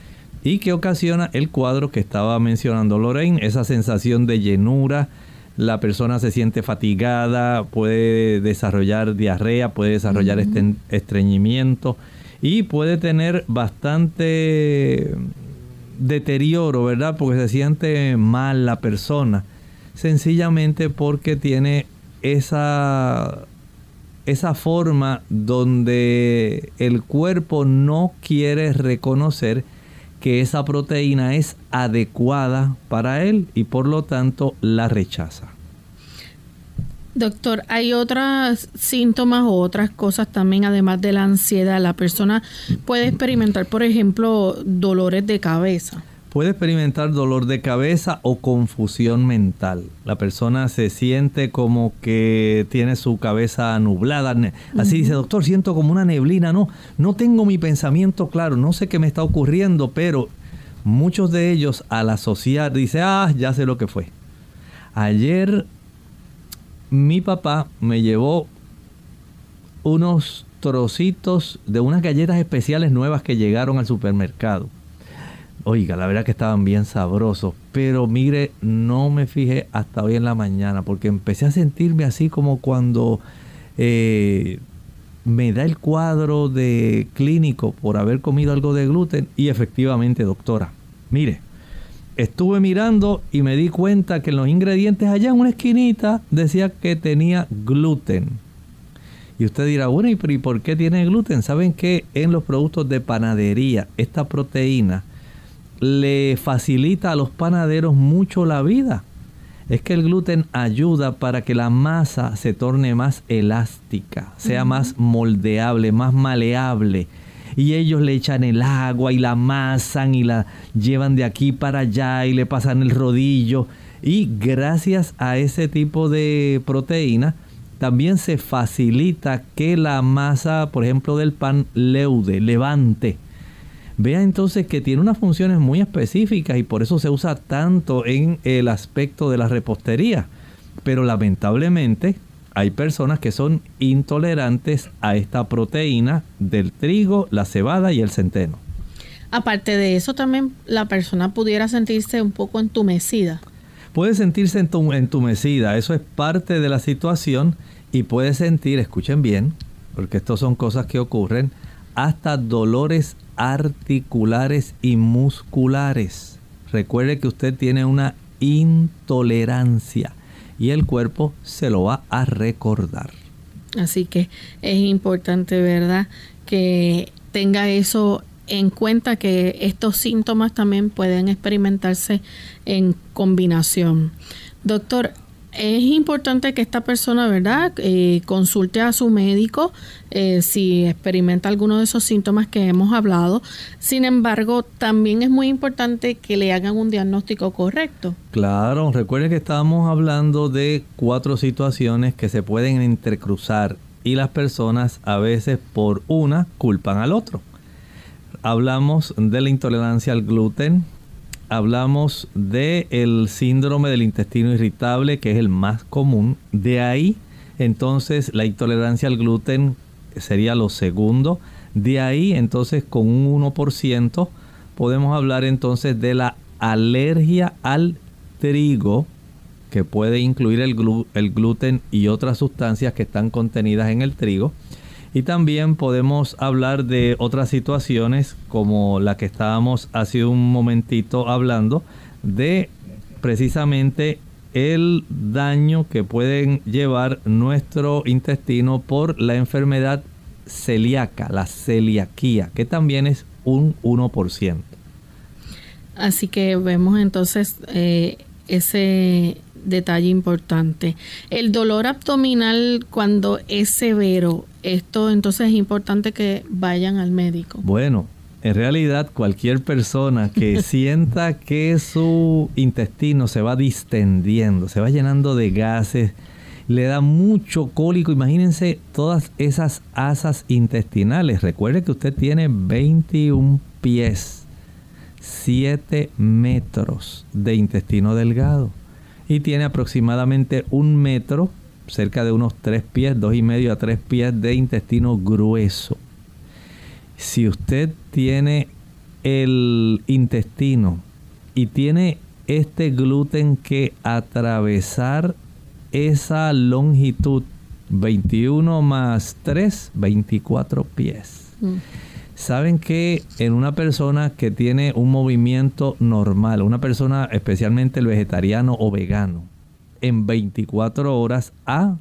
y que ocasiona el cuadro que estaba mencionando Lorraine, esa sensación de llenura, la persona se siente fatigada, puede desarrollar diarrea, puede desarrollar estreñimiento y puede tener bastante deterioro, ¿verdad? Porque se siente mal la persona, sencillamente porque tiene esa esa forma donde el cuerpo no quiere reconocer que esa proteína es adecuada para él y por lo tanto la rechaza. Doctor, ¿hay otros síntomas o otras cosas también además de la ansiedad? La persona puede experimentar, por ejemplo, dolores de cabeza puede experimentar dolor de cabeza o confusión mental. La persona se siente como que tiene su cabeza nublada. Así dice, doctor, siento como una neblina. No, no tengo mi pensamiento claro, no sé qué me está ocurriendo, pero muchos de ellos al asociar, dice, ah, ya sé lo que fue. Ayer mi papá me llevó unos trocitos de unas galletas especiales nuevas que llegaron al supermercado. Oiga, la verdad que estaban bien sabrosos, pero mire, no me fijé hasta hoy en la mañana porque empecé a sentirme así como cuando eh, me da el cuadro de clínico por haber comido algo de gluten y efectivamente, doctora, mire, estuve mirando y me di cuenta que en los ingredientes allá en una esquinita decía que tenía gluten. Y usted dirá, bueno, ¿y por qué tiene gluten? ¿Saben que en los productos de panadería esta proteína le facilita a los panaderos mucho la vida. Es que el gluten ayuda para que la masa se torne más elástica, sea más moldeable, más maleable. Y ellos le echan el agua y la amasan y la llevan de aquí para allá y le pasan el rodillo. Y gracias a ese tipo de proteína, también se facilita que la masa, por ejemplo, del pan leude, levante. Vea entonces que tiene unas funciones muy específicas y por eso se usa tanto en el aspecto de la repostería. Pero lamentablemente hay personas que son intolerantes a esta proteína del trigo, la cebada y el centeno. Aparte de eso, también la persona pudiera sentirse un poco entumecida. Puede sentirse entumecida, eso es parte de la situación y puede sentir, escuchen bien, porque estas son cosas que ocurren, hasta dolores articulares y musculares. Recuerde que usted tiene una intolerancia y el cuerpo se lo va a recordar. Así que es importante, ¿verdad? Que tenga eso en cuenta que estos síntomas también pueden experimentarse en combinación. Doctor, es importante que esta persona, ¿verdad?, eh, consulte a su médico eh, si experimenta alguno de esos síntomas que hemos hablado. Sin embargo, también es muy importante que le hagan un diagnóstico correcto. Claro, recuerde que estábamos hablando de cuatro situaciones que se pueden entrecruzar y las personas a veces por una culpan al otro. Hablamos de la intolerancia al gluten, hablamos del el síndrome del intestino irritable, que es el más común. De ahí, entonces, la intolerancia al gluten sería lo segundo. De ahí, entonces, con un 1%, podemos hablar entonces de la alergia al trigo, que puede incluir el, el gluten y otras sustancias que están contenidas en el trigo. Y también podemos hablar de otras situaciones como la que estábamos hace un momentito hablando de precisamente el daño que pueden llevar nuestro intestino por la enfermedad celíaca, la celiaquía, que también es un 1%. Así que vemos entonces eh, ese detalle importante. El dolor abdominal cuando es severo, esto entonces es importante que vayan al médico. Bueno, en realidad cualquier persona que [LAUGHS] sienta que su intestino se va distendiendo, se va llenando de gases, le da mucho cólico, imagínense todas esas asas intestinales. Recuerde que usted tiene 21 pies, 7 metros de intestino delgado y tiene aproximadamente un metro, cerca de unos tres pies, dos y medio a tres pies de intestino grueso. Si usted tiene el intestino y tiene este gluten que atravesar esa longitud 21 más 3, 24 pies. Mm. Saben que en una persona que tiene un movimiento normal, una persona especialmente el vegetariano o vegano, en 24 horas a,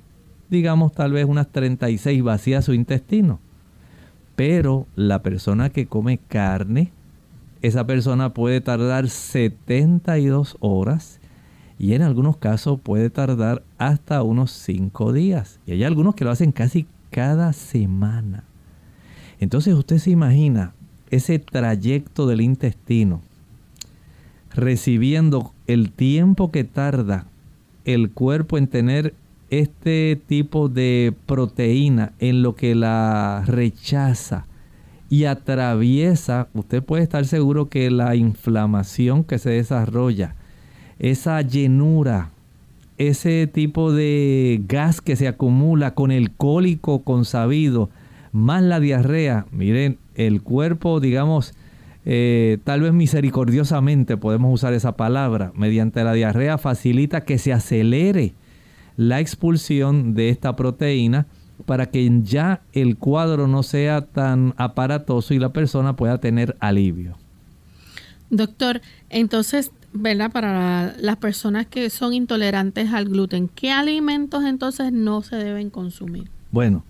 digamos, tal vez unas 36 vacía su intestino. Pero la persona que come carne, esa persona puede tardar 72 horas y en algunos casos puede tardar hasta unos 5 días. Y hay algunos que lo hacen casi cada semana. Entonces usted se imagina ese trayecto del intestino recibiendo el tiempo que tarda el cuerpo en tener este tipo de proteína en lo que la rechaza y atraviesa, usted puede estar seguro que la inflamación que se desarrolla, esa llenura, ese tipo de gas que se acumula con el cólico consabido, más la diarrea, miren, el cuerpo, digamos, eh, tal vez misericordiosamente podemos usar esa palabra, mediante la diarrea facilita que se acelere la expulsión de esta proteína para que ya el cuadro no sea tan aparatoso y la persona pueda tener alivio. Doctor, entonces, ¿verdad? Para las personas que son intolerantes al gluten, ¿qué alimentos entonces no se deben consumir? Bueno,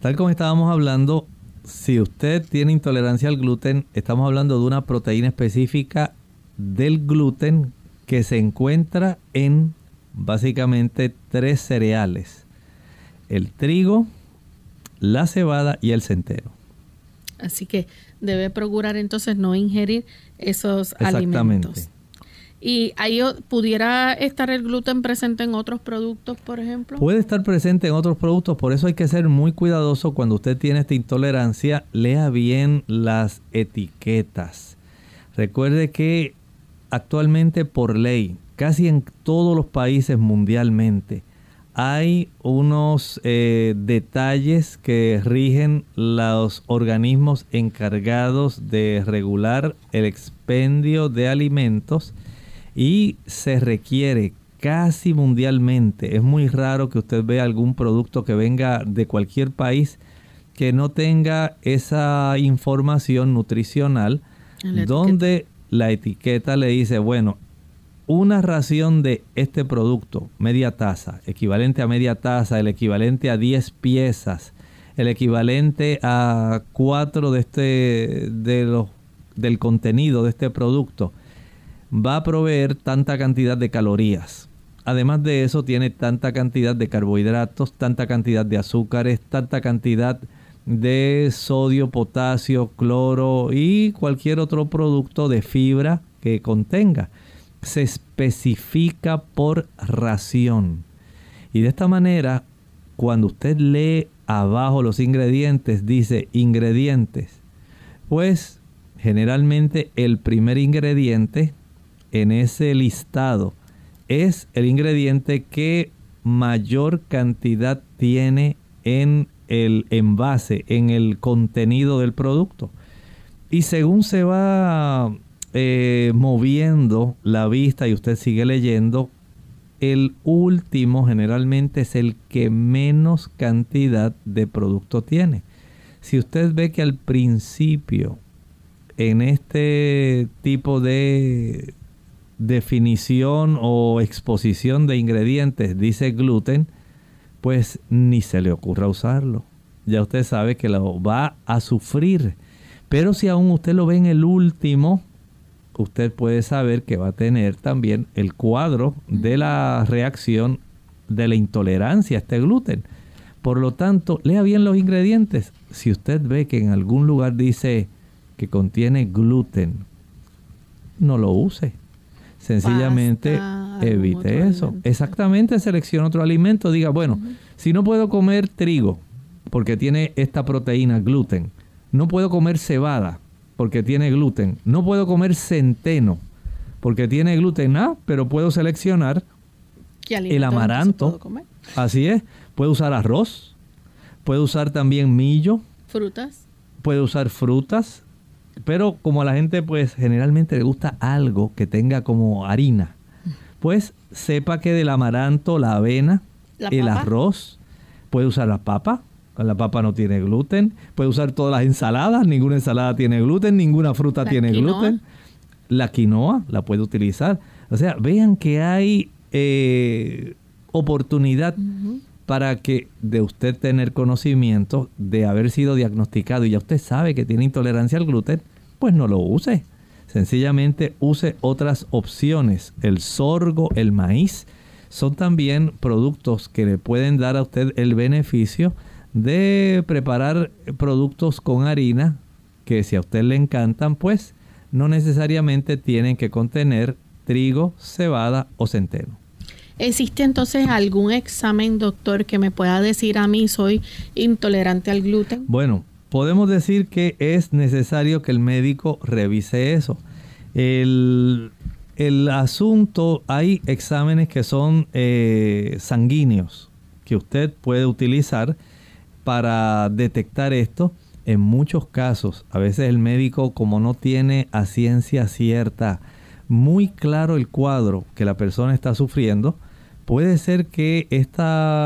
Tal como estábamos hablando, si usted tiene intolerancia al gluten, estamos hablando de una proteína específica del gluten que se encuentra en básicamente tres cereales. El trigo, la cebada y el centeno. Así que debe procurar entonces no ingerir esos alimentos. ¿Y ahí pudiera estar el gluten presente en otros productos, por ejemplo? Puede estar presente en otros productos, por eso hay que ser muy cuidadoso cuando usted tiene esta intolerancia. Lea bien las etiquetas. Recuerde que actualmente por ley, casi en todos los países mundialmente, hay unos eh, detalles que rigen los organismos encargados de regular el expendio de alimentos y se requiere casi mundialmente. Es muy raro que usted vea algún producto que venga de cualquier país que no tenga esa información nutricional donde la etiqueta le dice, bueno, una ración de este producto, media taza, equivalente a media taza, el equivalente a 10 piezas, el equivalente a 4 de este, de los, del contenido de este producto, va a proveer tanta cantidad de calorías. Además de eso, tiene tanta cantidad de carbohidratos, tanta cantidad de azúcares, tanta cantidad de sodio, potasio, cloro y cualquier otro producto de fibra que contenga se especifica por ración. Y de esta manera, cuando usted lee abajo los ingredientes, dice ingredientes, pues generalmente el primer ingrediente en ese listado es el ingrediente que mayor cantidad tiene en el envase, en el contenido del producto. Y según se va eh, moviendo la vista y usted sigue leyendo, el último generalmente es el que menos cantidad de producto tiene. Si usted ve que al principio en este tipo de definición o exposición de ingredientes dice gluten, pues ni se le ocurra usarlo. Ya usted sabe que lo va a sufrir. Pero si aún usted lo ve en el último, usted puede saber que va a tener también el cuadro de la reacción de la intolerancia a este gluten. Por lo tanto, lea bien los ingredientes. Si usted ve que en algún lugar dice que contiene gluten, no lo use. Sencillamente evite eso. Exactamente, seleccione otro alimento. Diga, bueno, si no puedo comer trigo porque tiene esta proteína gluten, no puedo comer cebada porque tiene gluten. No puedo comer centeno porque tiene gluten, ah, pero puedo seleccionar el amaranto. Así es. Puedo usar arroz. Puedo usar también millo. Frutas. Puedo usar frutas. Pero como a la gente pues generalmente le gusta algo que tenga como harina, pues sepa que del amaranto, la avena, el arroz, puede usar la papa, la papa no tiene gluten. Puede usar todas las ensaladas. Ninguna ensalada tiene gluten. Ninguna fruta tiene gluten. La quinoa la puede utilizar. O sea, vean que hay eh, oportunidad para que de usted tener conocimiento de haber sido diagnosticado y ya usted sabe que tiene intolerancia al gluten, pues no lo use. Sencillamente use otras opciones. El sorgo, el maíz, son también productos que le pueden dar a usted el beneficio de preparar productos con harina que si a usted le encantan, pues no necesariamente tienen que contener trigo, cebada o centeno. ¿Existe entonces algún examen, doctor, que me pueda decir a mí soy intolerante al gluten? Bueno, podemos decir que es necesario que el médico revise eso. El, asunto, hay exámenes que son eh, sanguíneos que usted puede utilizar para detectar esto. En muchos casos, a veces el médico como no tiene a ciencia cierta muy claro el cuadro que la persona está sufriendo, puede ser que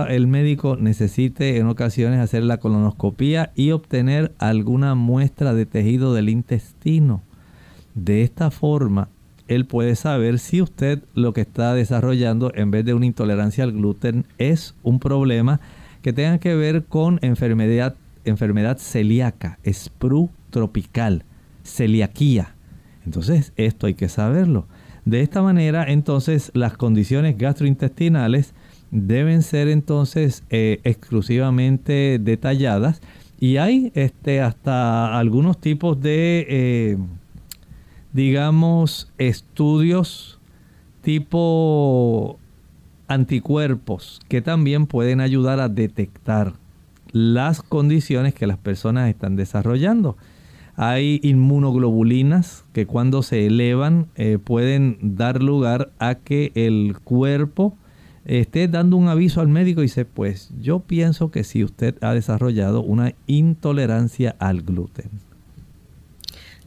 el médico necesite en ocasiones hacer la colonoscopia y obtener alguna muestra de tejido del intestino. De esta forma, él puede saber si usted lo que está desarrollando en vez de una intolerancia al gluten es un problema que tengan que ver con enfermedad, enfermedad celíaca, sprue tropical, celiaquía. Entonces, esto hay que saberlo. De esta manera, entonces, las condiciones gastrointestinales deben ser entonces eh, exclusivamente detalladas Y hay este, hasta algunos tipos de, eh, digamos, estudios tipo anticuerpos que también pueden ayudar a detectar las condiciones que las personas están desarrollando. Hay inmunoglobulinas que cuando se elevan eh, pueden dar lugar a que el cuerpo esté dando un aviso al médico y dice, pues yo pienso que si usted ha desarrollado una intolerancia al gluten.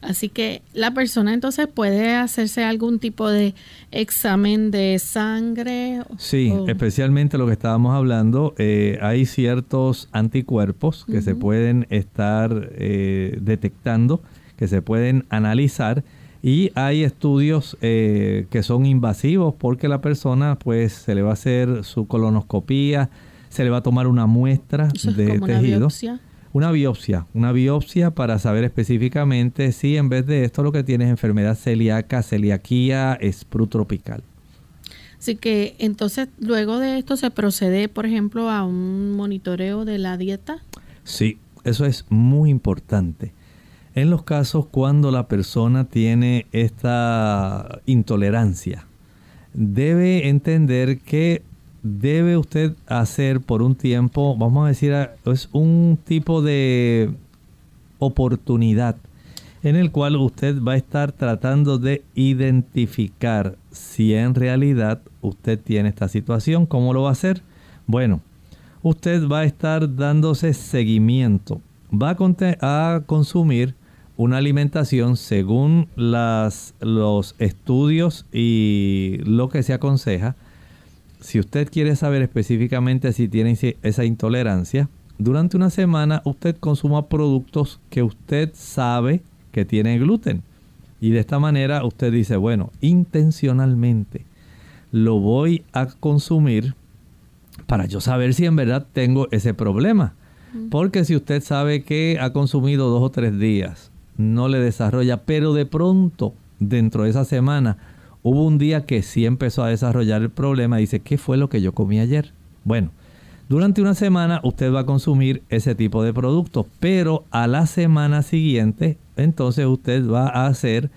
Así que la persona entonces puede hacerse algún tipo de examen de sangre. Sí, especialmente lo que estábamos hablando, eh, hay ciertos anticuerpos que se pueden estar eh, detectando, que se pueden analizar y hay estudios eh, que son invasivos porque la persona pues se le va a hacer su colonoscopía, se le va a tomar una muestra de tejido. Una biopsia, una biopsia para saber específicamente si en vez de esto lo que tienes es enfermedad celíaca, celiaquía, sprue tropical. Así que entonces luego de esto se procede, por ejemplo, a un monitoreo de la dieta. Sí, eso es muy importante. En los casos cuando la persona tiene esta intolerancia, debe entender que debe usted hacer por un tiempo, vamos a decir, es un tipo de oportunidad en el cual usted va a estar tratando de identificar si en realidad usted tiene esta situación. ¿Cómo lo va a hacer? Bueno, usted va a estar dándose seguimiento. Va a, consumir una alimentación según los estudios y lo que se aconseja si usted quiere saber específicamente si tiene esa intolerancia, durante una semana usted consuma productos que usted sabe que tienen gluten. Y de esta manera usted dice, bueno, intencionalmente lo voy a consumir para yo saber si en verdad tengo ese problema. Porque si usted sabe que ha consumido dos o tres días, no le desarrolla, pero de pronto, dentro de esa semana, Hubo un día que sí empezó a desarrollar el problema. Dice, ¿qué fue lo que yo comí ayer? Bueno, durante una semana usted va a consumir ese tipo de productos, pero a la semana siguiente, entonces usted va a hacer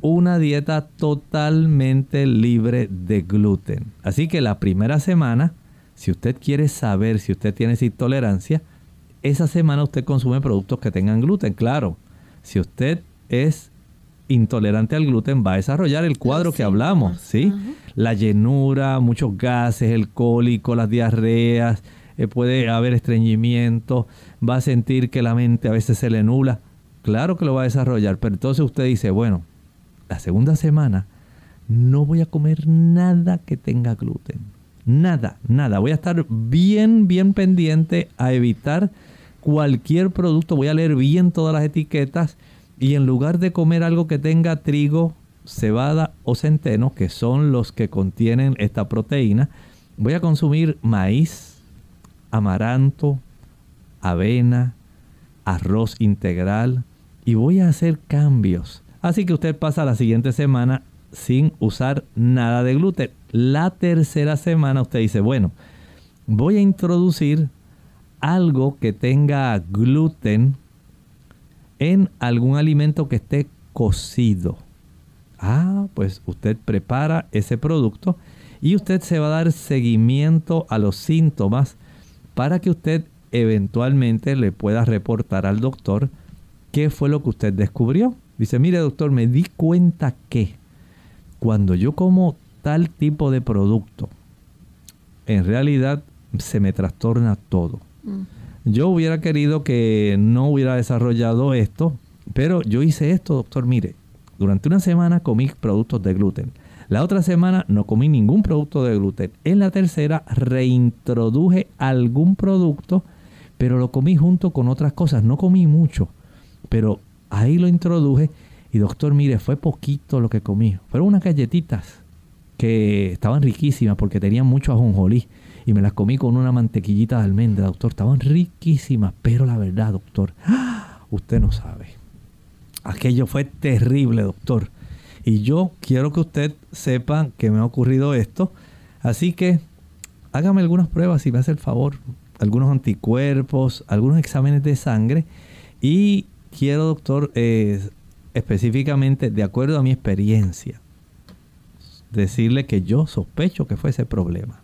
una dieta totalmente libre de gluten. Así que la primera semana, si usted quiere saber si usted tiene esa intolerancia, esa semana usted consume productos que tengan gluten. Claro, si usted es intolerante al gluten va a desarrollar el cuadro que hablamos, ¿sí? La llenura, muchos gases, el cólico, las diarreas, eh, puede haber estreñimiento, va a sentir que la mente a veces se le nula. Claro que lo va a desarrollar, pero entonces usted dice, bueno, la segunda semana no voy a comer nada que tenga gluten. Nada, nada. Voy a estar bien, bien pendiente a evitar cualquier producto. Voy a leer bien todas las etiquetas y en lugar de comer algo que tenga trigo, cebada o centeno, que son los que contienen esta proteína, voy a consumir maíz, amaranto, avena, arroz integral y voy a hacer cambios. Así que usted pasa la siguiente semana sin usar nada de gluten. La tercera semana usted dice, bueno, voy a introducir algo que tenga gluten en algún alimento que esté cocido. Ah, pues usted prepara ese producto y usted se va a dar seguimiento a los síntomas para que usted eventualmente le pueda reportar al doctor qué fue lo que usted descubrió. Dice, mire doctor, me di cuenta que cuando yo como tal tipo de producto, en realidad se me trastorna todo. Mm. Yo hubiera querido que no hubiera desarrollado esto, pero yo hice esto, doctor. Mire, durante una semana comí productos de gluten. La otra semana no comí ningún producto de gluten. En la tercera reintroduje algún producto, pero lo comí junto con otras cosas. No comí mucho, pero ahí lo introduje. Y doctor, mire, fue poquito lo que comí. Fueron unas galletitas que estaban riquísimas porque tenían mucho ajonjolí y me las comí con una mantequillita de almendra, doctor. Estaban riquísimas, pero la verdad, doctor, [GASPS] usted no sabe. Aquello fue terrible, doctor. Y yo quiero que usted sepa que me ha ocurrido esto. Así que hágame algunas pruebas si me hace el favor. algunos anticuerpos, algunos exámenes de sangre y quiero, doctor, eh, específicamente, de acuerdo a mi experiencia, decirle que yo sospecho que fue ese problema.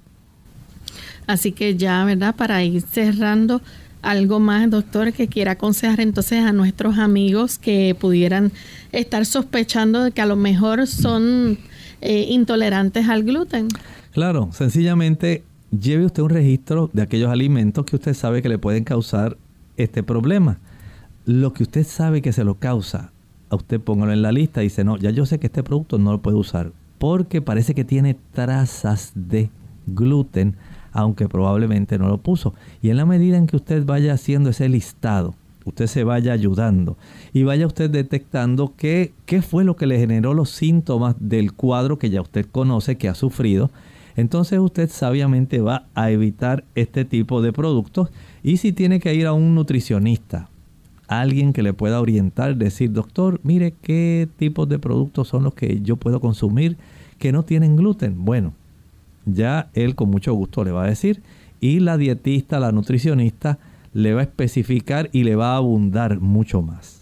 Así que ya, ¿verdad? Para ir cerrando, algo más, doctor, que quiera aconsejar entonces a nuestros amigos que pudieran estar sospechando de que a lo mejor son eh, intolerantes al gluten. Claro, sencillamente lleve usted un registro de aquellos alimentos que usted sabe que le pueden causar este problema. Lo que usted sabe que se lo causa, a usted póngalo en la lista y dice, no, ya yo sé que este producto no lo puedo usar porque parece que tiene trazas de gluten, aunque probablemente no lo puso. Y en la medida en que usted vaya haciendo ese listado, usted se vaya ayudando y vaya usted detectando qué, qué fue lo que le generó los síntomas del cuadro que ya usted conoce que ha sufrido, entonces usted sabiamente va a evitar este tipo de productos y si tiene que ir a un nutricionista, alguien que le pueda orientar, decir, doctor, mire qué tipos de productos son los que yo puedo consumir que no tienen gluten. Bueno, ya él con mucho gusto le va a decir y la dietista, la nutricionista, le va a especificar y le va a abundar mucho más.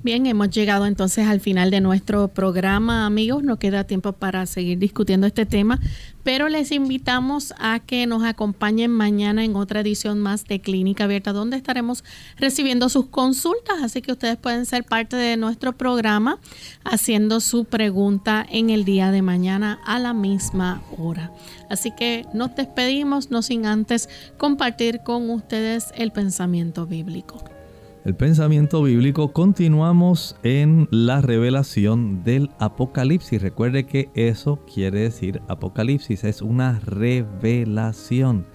Bien, hemos llegado entonces al final de nuestro programa, amigos. No queda tiempo para seguir discutiendo este tema, pero les invitamos a que nos acompañen mañana en otra edición más de Clínica Abierta, donde estaremos recibiendo sus consultas. Así que ustedes pueden ser parte de nuestro programa haciendo su pregunta en el día de mañana a la misma hora. Así que nos despedimos, no sin antes compartir con ustedes el pensamiento bíblico el pensamiento bíblico, continuamos en la revelación del Apocalipsis. Recuerde que eso quiere decir Apocalipsis, es una revelación.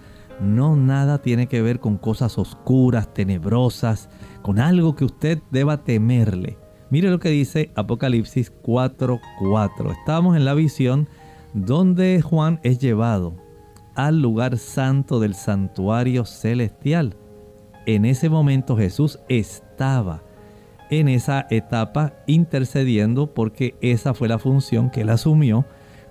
No nada tiene que ver con cosas oscuras, tenebrosas, con algo que usted deba temerle. Mire lo que dice Apocalipsis 4:4. Estamos en la visión donde Juan es llevado al lugar santo del santuario celestial en ese momento Jesús estaba en esa etapa intercediendo porque esa fue la función que él asumió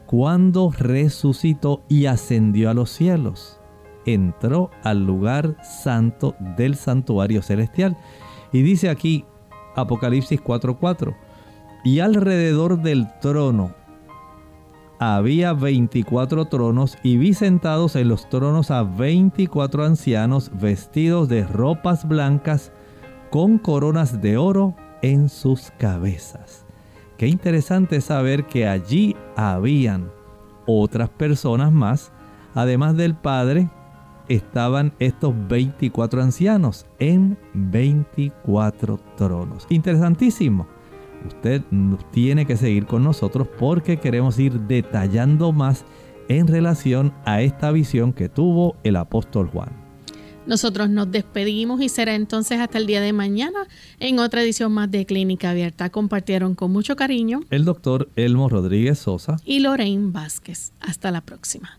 cuando resucitó y ascendió a los cielos. Entró al lugar santo del santuario celestial. Y dice aquí Apocalipsis 4:4, y alrededor del trono había 24 tronos y vi sentados en los tronos a 24 ancianos vestidos de ropas blancas con coronas de oro en sus cabezas. Qué interesante saber que allí habían otras personas más, además del Padre, estaban estos 24 ancianos en 24 tronos. Interesantísimo. Usted tiene que seguir con nosotros porque queremos ir detallando más en relación a esta visión que tuvo el apóstol Juan. Nosotros nos despedimos y será entonces hasta el día de mañana en otra edición más de Clínica Abierta. Compartieron con mucho cariño el doctor Elmo Rodríguez Sosa y Lorraine Vázquez. Hasta la próxima.